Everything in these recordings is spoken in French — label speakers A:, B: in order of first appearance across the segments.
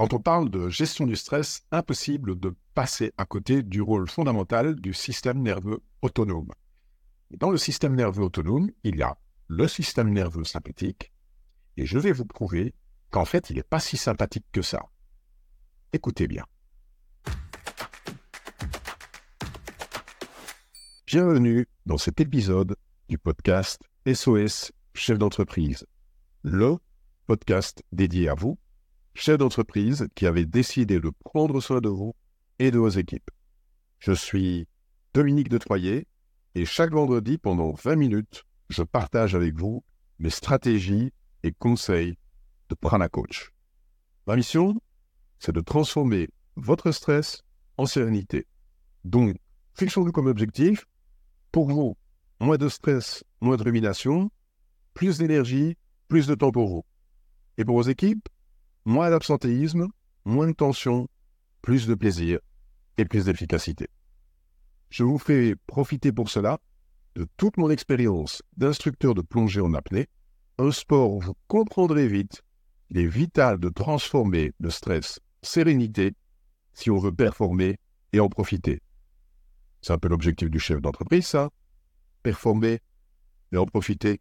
A: Quand on parle de gestion du stress, impossible de passer à côté du rôle fondamental du système nerveux autonome. dans le système nerveux autonome, il y a le système nerveux sympathique, et je vais vous prouver qu'en fait, il n'est pas si sympathique que ça. Écoutez bien. Bienvenue dans cet épisode du podcast SOS Chef d'entreprise, le podcast dédié à vous, chef d'entreprise qui avez décidé de prendre soin de vous et de vos équipes. Je suis Dominique de Troyer et chaque vendredi pendant 20 minutes, je partage avec vous mes stratégies et conseils de Prana Coach. Ma mission, c'est de transformer votre stress en sérénité. Donc, fixons-nous comme objectif, pour vous, moins de stress, moins de rumination, plus d'énergie, plus de temps pour vous. Et pour vos équipes, moins d'absentéisme, moins de tension, plus de plaisir et plus d'efficacité. Je vous fais profiter pour cela de toute mon expérience d'instructeur de plongée en apnée, un sport où vous comprendrez vite il est vital de transformer le stress sérénité si on veut performer et en profiter. C'est un peu l'objectif du chef d'entreprise, ça. Performer et en profiter.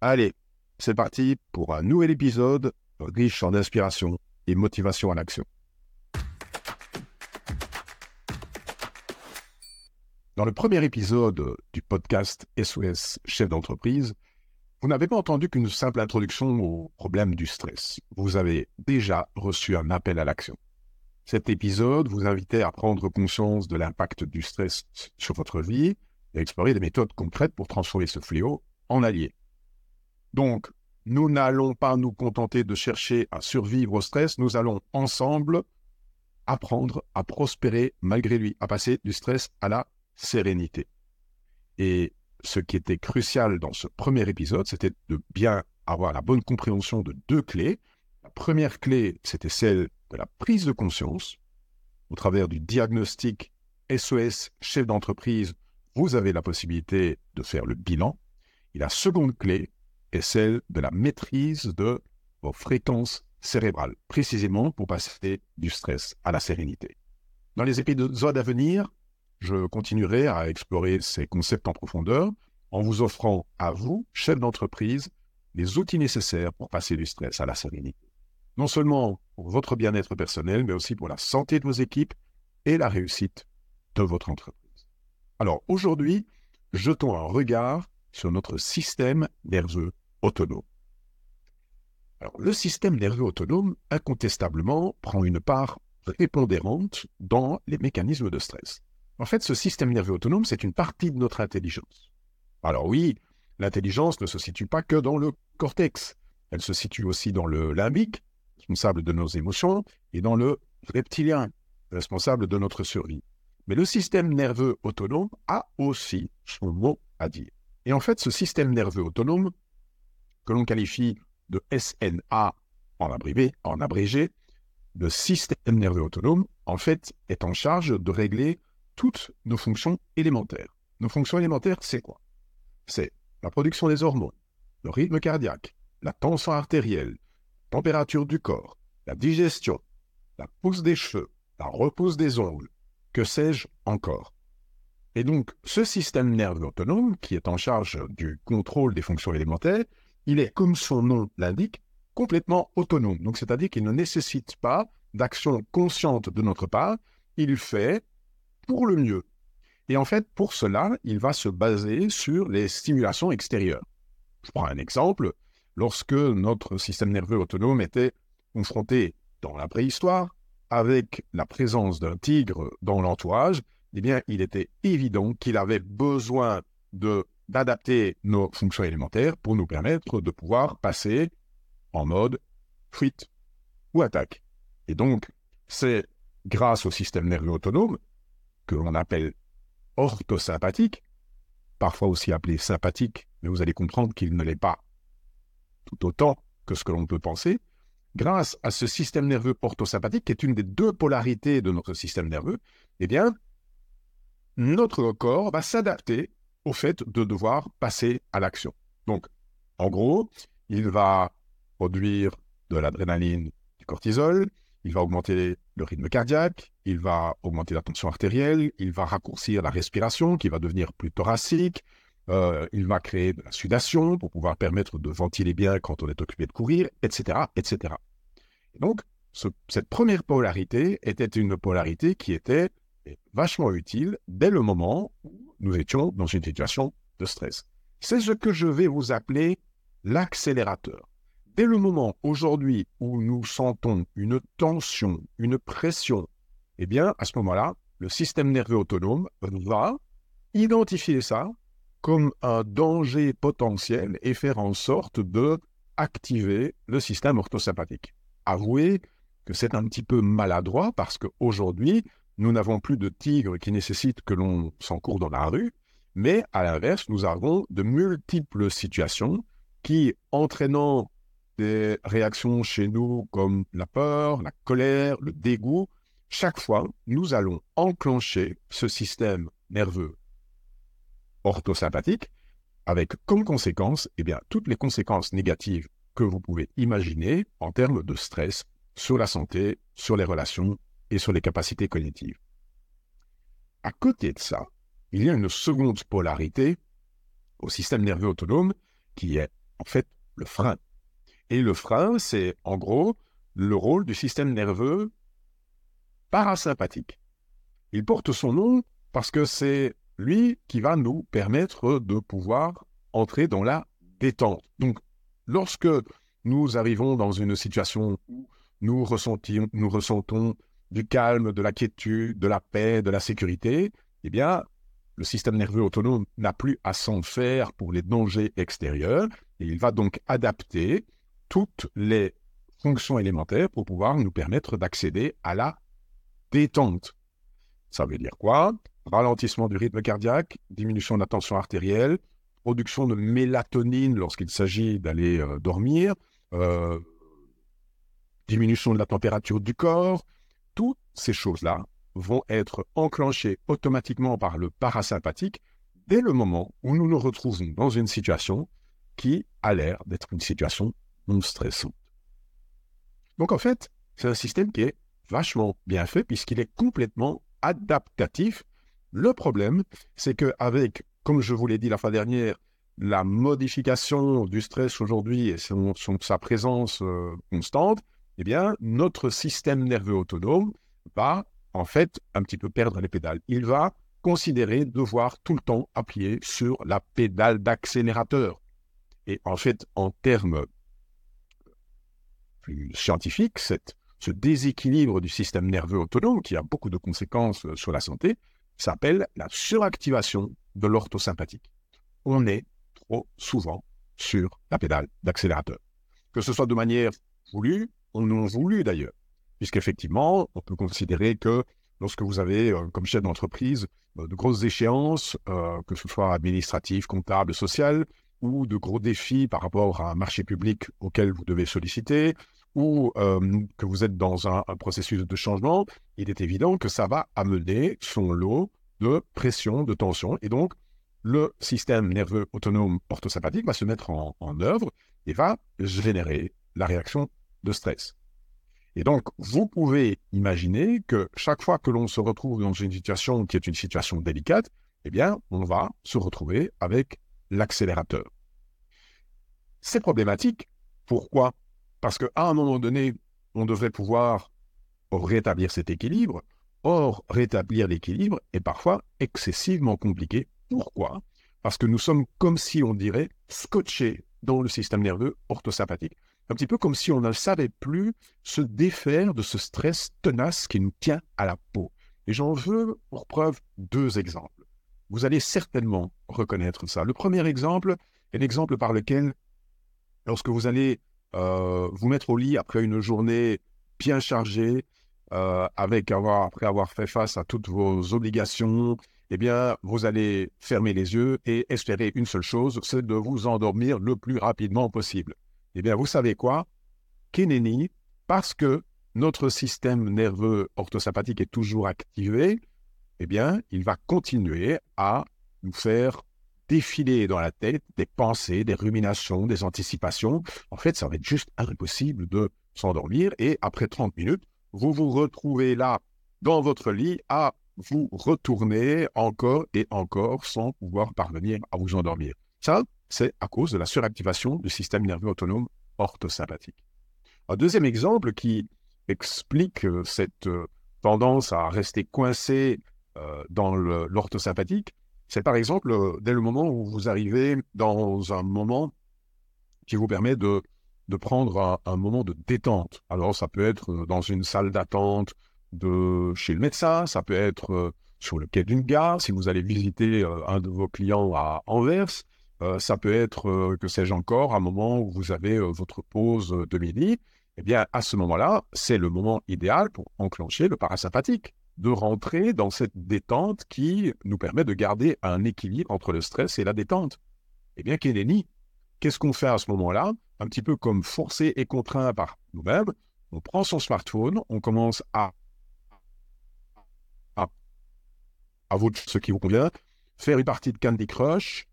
A: Allez, c'est parti pour un nouvel épisode riche en inspiration et motivation à l'action. Dans le premier épisode du podcast SOS Chef d'entreprise, vous n'avez pas entendu qu'une simple introduction au problème du stress. Vous avez déjà reçu un appel à l'action. Cet épisode vous invitait à prendre conscience de l'impact du stress sur votre vie et à explorer des méthodes concrètes pour transformer ce fléau en allié. Donc, nous n'allons pas nous contenter de chercher à survivre au stress, nous allons ensemble apprendre à prospérer malgré lui, à passer du stress à la sérénité. Et ce qui était crucial dans ce premier épisode, c'était de bien avoir la bonne compréhension de deux clés. La première clé, c'était celle de la prise de conscience. Au travers du diagnostic SOS chef d'entreprise, vous avez la possibilité de faire le bilan. Et la seconde clé est celle de la maîtrise de vos fréquences cérébrales, précisément pour passer du stress à la sérénité. Dans les épisodes à venir, je continuerai à explorer ces concepts en profondeur en vous offrant à vous, chef d'entreprise, les outils nécessaires pour passer du stress à la sérénité. Non seulement pour votre bien-être personnel, mais aussi pour la santé de vos équipes et la réussite de votre entreprise. Alors aujourd'hui, jetons un regard sur notre système nerveux autonome. Le système nerveux autonome, incontestablement, prend une part prépondérante dans les mécanismes de stress. En fait, ce système nerveux autonome, c'est une partie de notre intelligence. Alors oui, l'intelligence ne se situe pas que dans le cortex. Elle se situe aussi dans le limbique, responsable de nos émotions, et dans le reptilien, responsable de notre survie. Mais le système nerveux autonome a aussi son mot à dire. Et en fait, ce système nerveux autonome, que l'on qualifie de SNA en abrégé, le système nerveux autonome, en fait, est en charge de régler toutes nos fonctions élémentaires. Nos fonctions élémentaires, c'est quoi? C'est la production des hormones, le rythme cardiaque, la tension artérielle, la température du corps, la digestion, la pousse des cheveux, la repousse des ongles, que sais-je encore? Et donc, ce système nerveux autonome, qui est en charge du contrôle des fonctions élémentaires, il est, comme son nom l'indique, complètement autonome. Donc, c'est-à-dire qu'il ne nécessite pas d'action consciente de notre part. Il fait pour le mieux. Et en fait, pour cela, il va se baser sur les stimulations extérieures. Je prends un exemple. Lorsque notre système nerveux autonome était confronté dans la préhistoire avec la présence d'un tigre dans l'entourage, eh bien, il était évident qu'il avait besoin de d'adapter nos fonctions élémentaires pour nous permettre de pouvoir passer en mode fuite ou attaque. Et donc, c'est grâce au système nerveux autonome que l'on appelle orthosympathique, parfois aussi appelé sympathique, mais vous allez comprendre qu'il ne l'est pas tout autant que ce que l'on peut penser, grâce à ce système nerveux orthosympathique, qui est une des deux polarités de notre système nerveux, eh bien, notre corps va s'adapter au fait de devoir passer à l'action. Donc, en gros, il va produire de l'adrénaline, du cortisol, il va augmenter le rythme cardiaque, il va augmenter la tension artérielle, il va raccourcir la respiration qui va devenir plus thoracique, euh, il va créer de la sudation pour pouvoir permettre de ventiler bien quand on est occupé de courir, etc. etc. donc, cette première polarité était une polarité qui était vachement utile dès le moment où nous étions dans une situation de stress. C'est ce que je vais vous appeler l'accélérateur. Dès le moment aujourd'hui où nous sentons une tension, une pression, eh bien, à ce moment-là, le système nerveux autonome va identifier ça comme un danger potentiel et faire en sorte de activer le système orthosympathique. Avouez que c'est un petit peu maladroit parce qu'aujourd'hui, nous n'avons plus de tigres qui nécessitent que l'on s'encourt dans la rue, mais à l'inverse, nous avons de multiples situations qui, entraînant des réactions chez nous comme la peur, la colère, le dégoût, chaque fois, nous allons enclencher ce système nerveux orthosympathique avec comme conséquence eh bien, toutes les conséquences négatives que vous pouvez imaginer en termes de stress sur la santé, sur les relations et sur les capacités cognitives. À côté de ça, il y a une seconde polarité au système nerveux autonome qui est en fait le frein. Et le frein, c'est en gros le rôle du système nerveux parasympathique. Il porte son nom parce que c'est lui qui va nous permettre de pouvoir entrer dans la détente. Donc, lorsque nous arrivons dans une situation où nous, nous ressentons du calme, de la quiétude, de la paix, de la sécurité, eh bien, le système nerveux autonome n'a plus à s'en faire pour les dangers extérieurs et il va donc adapter toutes les fonctions élémentaires pour pouvoir nous permettre d'accéder à la détente. Ça veut dire quoi? Ralentissement du rythme cardiaque, diminution de la tension artérielle, production de mélatonine lorsqu'il s'agit d'aller euh, dormir, euh, diminution de la température du corps, toutes ces choses-là vont être enclenchées automatiquement par le parasympathique dès le moment où nous nous retrouvons dans une situation qui a l'air d'être une situation non stressante. Donc en fait, c'est un système qui est vachement bien fait puisqu'il est complètement adaptatif. Le problème, c'est qu'avec, comme je vous l'ai dit la fois dernière, la modification du stress aujourd'hui et sa présence euh, constante, eh bien, notre système nerveux autonome va en fait un petit peu perdre les pédales. Il va considérer devoir tout le temps appuyer sur la pédale d'accélérateur. Et en fait, en termes plus scientifiques, ce déséquilibre du système nerveux autonome, qui a beaucoup de conséquences sur la santé, s'appelle la suractivation de l'orthosympathique. On est trop souvent sur la pédale d'accélérateur. Que ce soit de manière voulue non voulu d'ailleurs, puisqu'effectivement, on peut considérer que lorsque vous avez, euh, comme chef d'entreprise, euh, de grosses échéances, euh, que ce soit administratives, comptables, sociales, ou de gros défis par rapport à un marché public auquel vous devez solliciter, ou que vous êtes dans un, processus de changement, il est évident que ça va amener son lot de pression, de tension, et donc le système nerveux autonome orthosympathique va se mettre en, en œuvre et va générer la réaction de stress. Et donc, vous pouvez imaginer que chaque fois que l'on se retrouve dans une situation qui est une situation délicate, eh bien, on va se retrouver avec l'accélérateur. C'est problématique. Pourquoi? Parce qu'à un moment donné, on devrait pouvoir rétablir cet équilibre. Or, rétablir l'équilibre est parfois excessivement compliqué. Pourquoi? Parce que nous sommes comme si on dirait scotchés dans le système nerveux orthosympathique un petit peu comme si on ne savait plus se défaire de ce stress tenace qui nous tient à la peau. Et j'en veux pour preuve deux exemples. Vous allez certainement reconnaître ça. Le premier exemple est l'exemple par lequel, lorsque vous allez euh, vous mettre au lit après une journée bien chargée, euh, avec avoir, après avoir fait face à toutes vos obligations, eh bien, vous allez fermer les yeux et espérer une seule chose, c'est de vous endormir le plus rapidement possible. Eh bien, vous savez quoi? Keneni, parce que notre système nerveux orthosympathique est toujours activé, eh bien, il va continuer à nous faire défiler dans la tête des pensées, des ruminations, des anticipations. En fait, ça va être juste impossible de s'endormir et après 30 minutes, vous vous retrouvez là, dans votre lit, à vous retourner encore et encore sans pouvoir parvenir à vous endormir. Ça, c'est à cause de la suractivation du système nerveux autonome orthosympathique. Un deuxième exemple qui explique euh, cette euh, tendance à rester coincé euh, dans l'orthosympathique, c'est par exemple dès le moment où vous arrivez dans un moment qui vous permet de, prendre un, moment de détente. Alors ça peut être dans une salle d'attente chez le médecin, ça peut être sur le quai d'une gare, si vous allez visiter un de vos clients à Anvers, ça peut être, que sais-je encore, un moment où vous avez votre pause de midi, eh bien, à ce moment-là, c'est le moment idéal pour enclencher le parasympathique, de rentrer dans cette détente qui nous permet de garder un équilibre entre le stress et la détente. Eh bien, Kennedy, qu'est-ce qu'on fait à ce moment-là? Un petit peu comme forcé et contraint par nous-mêmes, on prend son smartphone, on commence à, à, à vous, ce qui vous convient, faire une partie de Candy Crush, euh,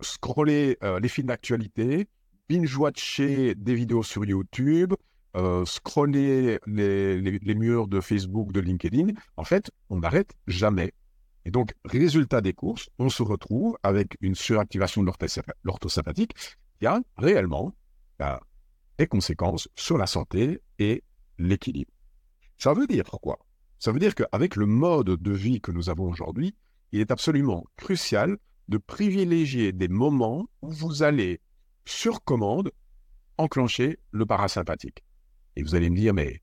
A: scroller les films d'actualité, binge-watcher des vidéos sur YouTube, scroller les, murs de Facebook, de LinkedIn, en fait, on n'arrête jamais. Et donc, résultat des courses, on se retrouve avec une suractivation de l'orthosympathique qui a réellement bah, des conséquences sur la santé et l'équilibre. Ça veut dire quoi? Ça veut dire qu'avec le mode de vie que nous avons aujourd'hui, il est absolument crucial de privilégier des moments où vous allez sur commande, enclencher le parasympathique. Et vous allez me dire, mais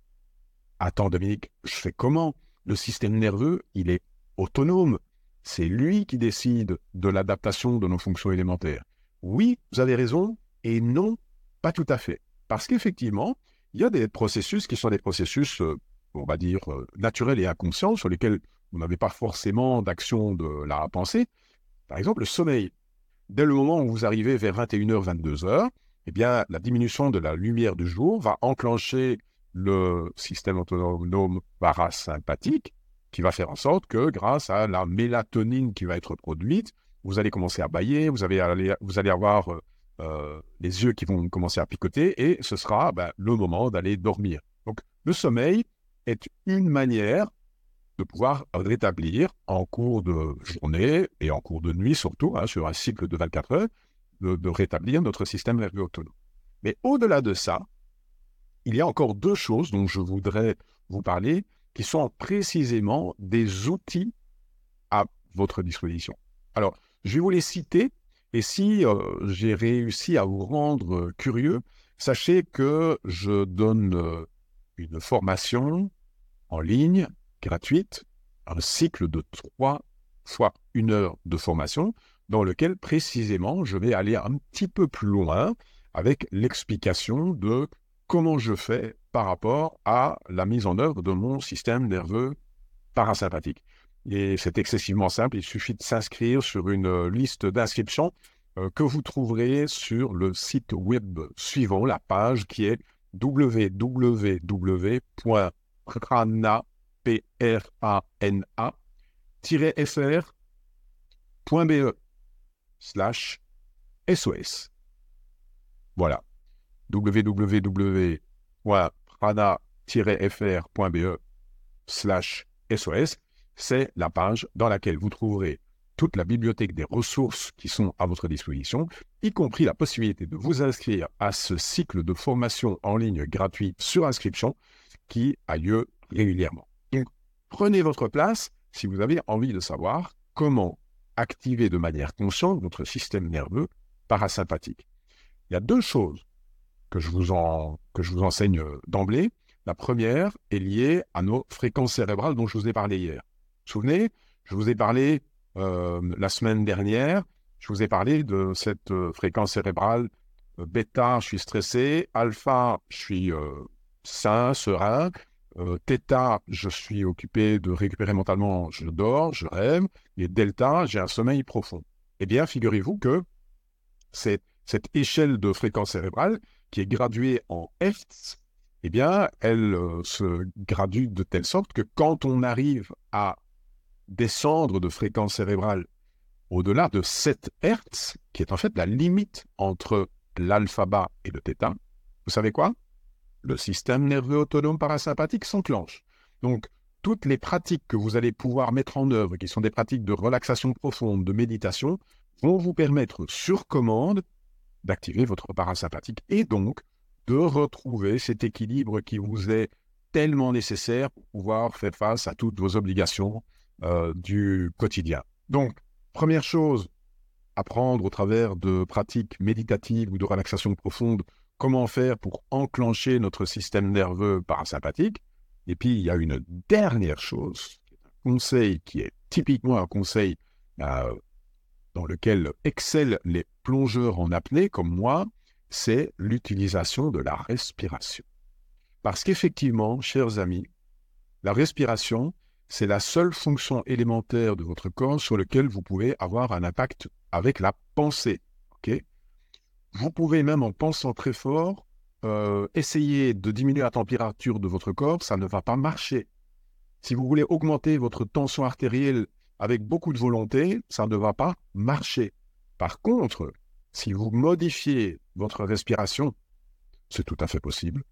A: attends Dominique, je fais comment? Le système nerveux, il est autonome. C'est lui qui décide de l'adaptation de nos fonctions élémentaires. Oui, vous avez raison, et non, pas tout à fait. Parce qu'effectivement, il y a des processus qui sont des processus, euh, on va dire, euh, naturels et inconscients, sur lesquels vous n'avez pas forcément d'action de la pensée. Par exemple, le sommeil dès le moment où vous arrivez vers 21h, 22h, eh bien, la diminution de la lumière du jour va enclencher le système autonome parasympathique qui va faire en sorte que grâce à la mélatonine qui va être produite, vous allez commencer à bailler, vous, allez, avoir euh, euh, les yeux qui vont commencer à picoter et ce sera ben, le moment d'aller dormir. Donc le sommeil est une manière de pouvoir rétablir en cours de journée et en cours de nuit surtout, hein, sur un cycle de 24 heures, de, rétablir notre système nerveux autonome. Mais au-delà de ça, il y a encore deux choses dont je voudrais vous parler qui sont précisément des outils à votre disposition. Alors, je vais vous les citer et si euh, j'ai réussi à vous rendre curieux, sachez que je donne euh, une formation en ligne gratuite, un cycle de trois fois une heure de formation, dans lequel précisément je vais aller un petit peu plus loin avec l'explication de comment je fais par rapport à la mise en œuvre de mon système nerveux parasympathique. Et c'est excessivement simple, il suffit de s'inscrire sur une liste d'inscription euh, que vous trouverez sur le site web suivant, la page qui est www.prana P-R-A-N-A-fr.be slash SOS. Voilà. www.prana-fr.be slash SOS. C'est la page dans laquelle vous trouverez toute la bibliothèque des ressources qui sont à votre disposition, y compris la possibilité de vous inscrire à ce cycle de formation en ligne gratuit sur inscription qui a lieu régulièrement. Prenez votre place si vous avez envie de savoir comment activer de manière consciente votre système nerveux parasympathique. Il y a deux choses que je vous, enseigne euh, d'emblée. La première est liée à nos fréquences cérébrales dont je vous ai parlé hier. Vous vous souvenez, je vous ai parlé euh, la semaine dernière, je vous ai parlé de cette euh, fréquence cérébrale bêta, je suis stressé, alpha, je suis sain, serein, euh, theta, je suis occupé de récupérer mentalement, je dors, je rêve. Et delta, j'ai un sommeil profond. Eh bien, figurez-vous que cette, échelle de fréquence cérébrale, qui est graduée en Hertz, eh bien, elle euh, se gradue de telle sorte que quand on arrive à descendre de fréquence cérébrale au-delà de 7 Hertz, qui est en fait la limite entre l'alpha bas et le θ, vous savez quoi? Le système nerveux autonome parasympathique s'enclenche. Donc, toutes les pratiques que vous allez pouvoir mettre en œuvre, qui sont des pratiques de relaxation profonde, de méditation, vont vous permettre sur commande d'activer votre parasympathique et donc de retrouver cet équilibre qui vous est tellement nécessaire pour pouvoir faire face à toutes vos obligations euh, du quotidien. Donc, première chose, apprendre au travers de pratiques méditatives ou de relaxation profonde comment faire pour enclencher notre système nerveux parasympathique. Et puis, il y a une dernière chose, un conseil qui est typiquement un conseil euh, dans lequel excellent les plongeurs en apnée comme moi, c'est l'utilisation de la respiration. Parce qu'effectivement, chers amis, la respiration, c'est la seule fonction élémentaire de votre corps sur laquelle vous pouvez avoir un impact avec la pensée. Vous pouvez même en pensant très fort euh, essayer de diminuer la température de votre corps, ça ne va pas marcher. Si vous voulez augmenter votre tension artérielle avec beaucoup de volonté, ça ne va pas marcher. Par contre, si vous modifiez votre respiration, c'est tout à fait possible.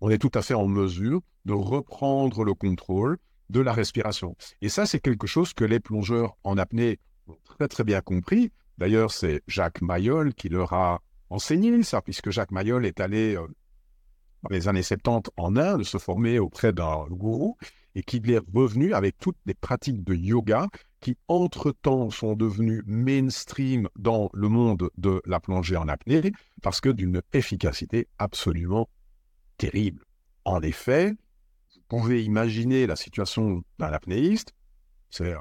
A: On est tout à fait en mesure de reprendre le contrôle de la respiration. Et ça, c'est quelque chose que les plongeurs en apnée ont très très bien compris. D'ailleurs, c'est Jacques Mayol qui leur a enseigné ça, puisque Jacques Mayol est allé euh, dans les années 70 en Inde se former auprès d'un gourou et qu'il est revenu avec toutes les pratiques de yoga qui, entre-temps, sont devenues mainstream dans le monde de la plongée en apnée, parce que d'une efficacité absolument terrible. En effet, vous pouvez imaginer la situation d'un apnéiste, c'est euh,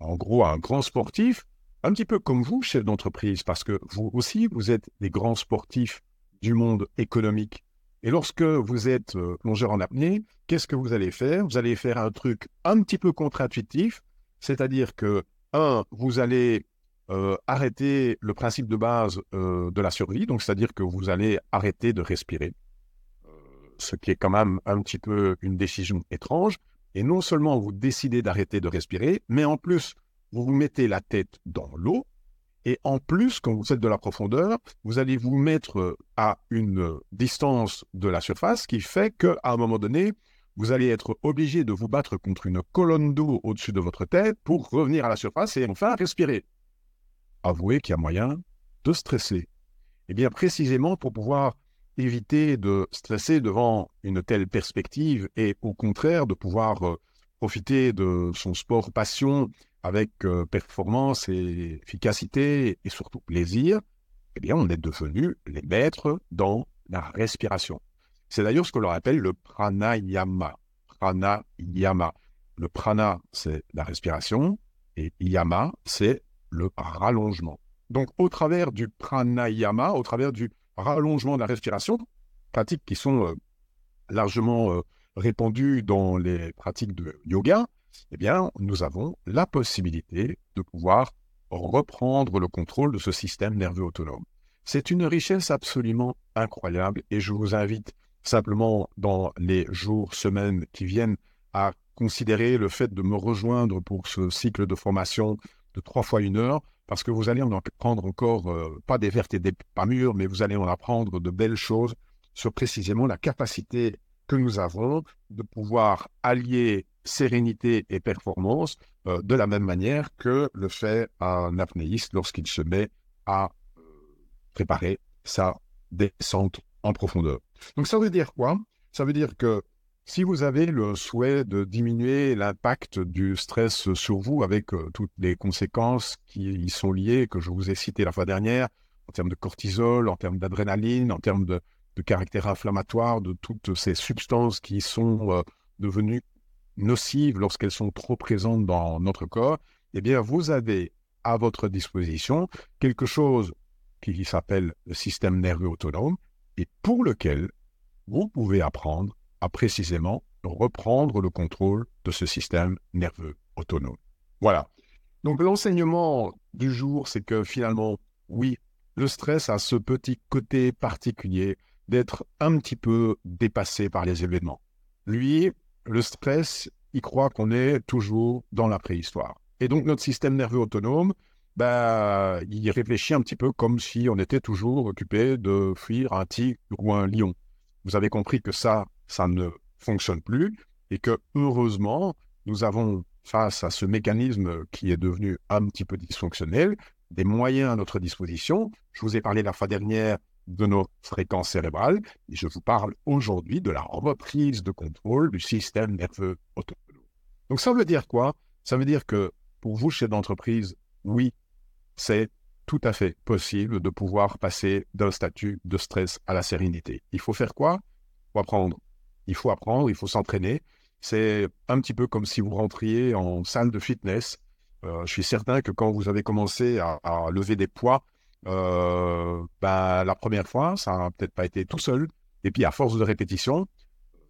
A: en gros un grand sportif, un petit peu comme vous, chef d'entreprise, parce que vous aussi, vous êtes des grands sportifs du monde économique. Et lorsque vous êtes euh, plongeur en apnée, qu'est-ce que vous allez faire? Vous allez faire un truc un petit peu contre-intuitif, c'est-à-dire que, un, vous allez euh, arrêter le principe de base euh, de la survie, donc c'est-à-dire que vous allez arrêter de respirer, ce qui est quand même un petit peu une décision étrange. Et non seulement vous décidez d'arrêter de respirer, mais en plus, vous vous mettez la tête dans l'eau, et en plus, quand vous faites de la profondeur, vous allez vous mettre euh, à une distance de la surface qui fait qu'à un moment donné, vous allez être obligé de vous battre contre une colonne d'eau au-dessus de votre tête pour revenir à la surface et enfin respirer. Avouez qu'il y a moyen de stresser. Eh bien, précisément pour pouvoir éviter de stresser devant une telle perspective et au contraire de pouvoir euh, profiter de son sport passion avec euh, performance et efficacité et surtout plaisir, eh bien, on est devenu les maîtres dans la respiration. C'est d'ailleurs ce que l'on appelle le pranayama. Pranayama. Le prana, c'est la respiration et yama, c'est le rallongement. Donc, au travers du pranayama, au travers du rallongement de la respiration, pratiques qui sont euh, largement euh, répandues dans les pratiques de yoga, eh bien, nous avons la possibilité de pouvoir reprendre le contrôle de ce système nerveux autonome. C'est une richesse absolument incroyable et je vous invite simplement dans les jours, semaines qui viennent à considérer le fait de me rejoindre pour ce cycle de formation de trois fois une heure, parce que vous allez en apprendre encore, euh, pas des vertes et des pas mûres, mais vous allez en apprendre de belles choses sur précisément la capacité que nous avons de pouvoir allier sérénité et performance euh, de la même manière que le fait un apnéiste lorsqu'il se met à euh, préparer sa descente en profondeur. Donc ça veut dire quoi? Ça veut dire que si vous avez le souhait de diminuer l'impact du stress sur vous avec euh, toutes les conséquences qui y sont liées, que je vous ai citées la fois dernière, en termes de cortisol, en termes d'adrénaline, en termes de, caractère inflammatoire, de toutes ces substances qui sont devenues nocives lorsqu'elles sont trop présentes dans notre corps, eh bien, vous avez à votre disposition quelque chose qui s'appelle le système nerveux autonome et pour lequel vous pouvez apprendre à précisément reprendre le contrôle de ce système nerveux autonome. Voilà. Donc l'enseignement du jour, c'est que finalement, oui, le stress a ce petit côté particulier d'être un petit peu dépassé par les événements. Lui, le stress, il croit qu'on est toujours dans la préhistoire. Et donc notre système nerveux autonome, bah, il réfléchit un petit peu comme si on était toujours occupé de fuir un tigre ou un lion. Vous avez compris que ça, ça ne fonctionne plus et que heureusement, nous avons face à ce mécanisme qui est devenu un petit peu dysfonctionnel, des moyens à notre disposition. Je vous ai parlé la fois dernière de nos fréquences cérébrales et je vous parle aujourd'hui de la reprise de contrôle du système nerveux autonome. Donc ça veut dire quoi? Ça veut dire que pour vous, chef d'entreprise, oui, c'est tout à fait possible de pouvoir passer d'un statut de stress à la sérénité. Il faut faire quoi? Il faut apprendre. Il faut apprendre, il faut s'entraîner. C'est un petit peu comme si vous rentriez en salle de fitness. Euh, je suis certain que quand vous avez commencé à, lever des poids, euh, bah, la première fois, ça n'a peut-être pas été tout seul. Et puis, à force de répétition,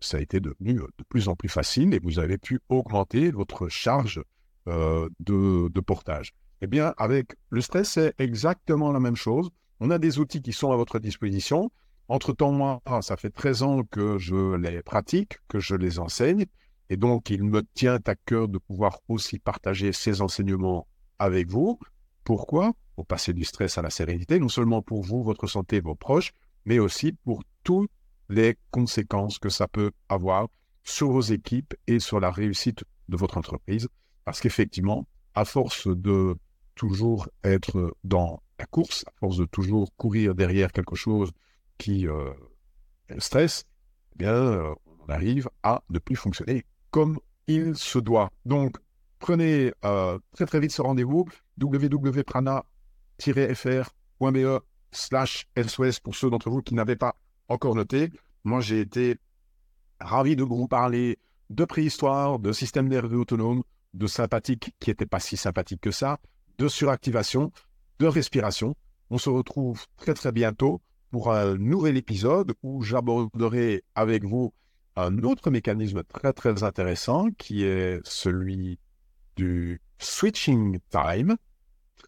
A: ça a été devenu de plus en plus facile et vous avez pu augmenter votre charge euh, de, portage. Eh bien, avec le stress, c'est exactement la même chose. On a des outils qui sont à votre disposition. Entre-temps, moi, ça fait 13 ans que je les pratique, que je les enseigne. Et donc, il me tient à cœur de pouvoir aussi partager ces enseignements avec vous. Pourquoi? Pour passer du stress à la sérénité, non seulement pour vous, votre santé, vos proches, mais aussi pour toutes les conséquences que ça peut avoir sur vos équipes et sur la réussite de votre entreprise. Parce qu'effectivement, à force de toujours être dans la course, à force de toujours courir derrière quelque chose qui euh, stresse, eh bien, euh, on arrive à ne plus fonctionner comme il se doit. Donc, prenez euh, très très vite ce rendez-vous www.prana-fr.be slash SOS pour ceux d'entre vous qui n'avaient pas encore noté. Moi, j'ai été ravi de vous parler de préhistoire, de système nerveux autonome, de sympathique qui n'était pas si sympathique que ça, de suractivation, de respiration. On se retrouve très très bientôt pour un nouvel épisode où j'aborderai avec vous un autre mécanisme très très intéressant qui est celui du switching time.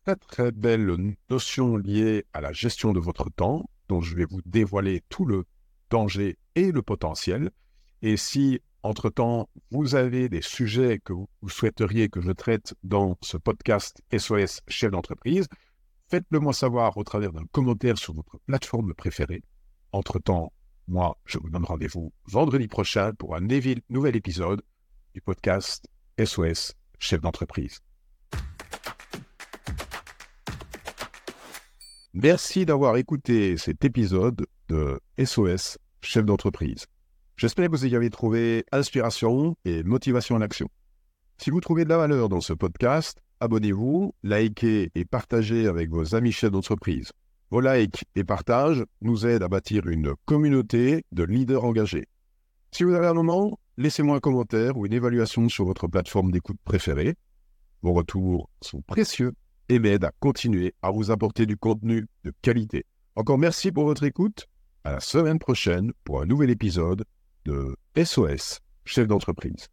A: Très très belle notion liée à la gestion de votre temps dont je vais vous dévoiler tout le danger et le potentiel. Et si entre-temps, vous avez des sujets que vous souhaiteriez que je traite dans ce podcast SOS chef d'entreprise, faites-le moi savoir au travers d'un commentaire sur votre plateforme préférée. Entre-temps, moi, je vous donne rendez-vous vendredi prochain pour un nouvel épisode du podcast SOS chef d'entreprise. Merci d'avoir écouté cet épisode de SOS chef d'entreprise. J'espère que vous y avez trouvé inspiration et motivation à l'action. Si vous trouvez de la valeur dans ce podcast, abonnez-vous, likez et partagez avec vos amis chefs d'entreprise. Vos likes et partages nous aident à bâtir une communauté de leaders engagés. Si vous avez un moment, laissez-moi un commentaire ou une évaluation sur votre plateforme d'écoute préférée. Vos retours sont précieux et m'aident à continuer à vous apporter du contenu de qualité. Encore merci pour votre écoute. À la semaine prochaine pour un nouvel épisode de SOS, chef d'entreprise.